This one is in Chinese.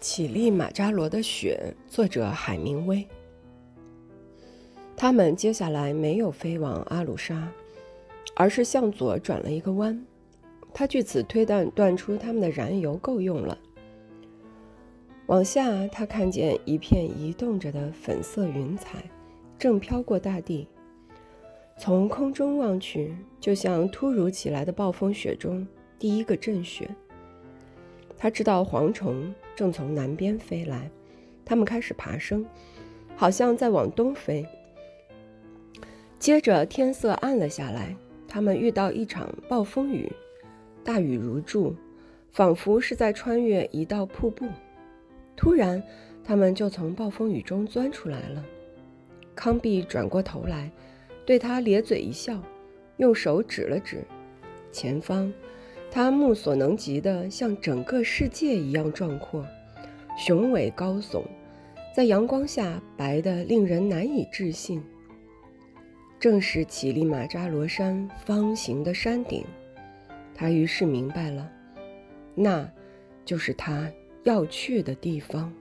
乞力马扎罗的雪，作者海明威。他们接下来没有飞往阿鲁沙，而是向左转了一个弯。他据此推断断出他们的燃油够用了。往下，他看见一片移动着的粉色云彩，正飘过大地。从空中望去，就像突如其来的暴风雪中第一个阵雪。他知道蝗虫正从南边飞来，它们开始爬升，好像在往东飞。接着天色暗了下来，他们遇到一场暴风雨，大雨如注，仿佛是在穿越一道瀑布。突然，他们就从暴风雨中钻出来了。康碧转过头来，对他咧嘴一笑，用手指了指前方。它目所能及的，像整个世界一样壮阔、雄伟高耸，在阳光下白得令人难以置信。正是乞力马扎罗山方形的山顶。他于是明白了，那就是他要去的地方。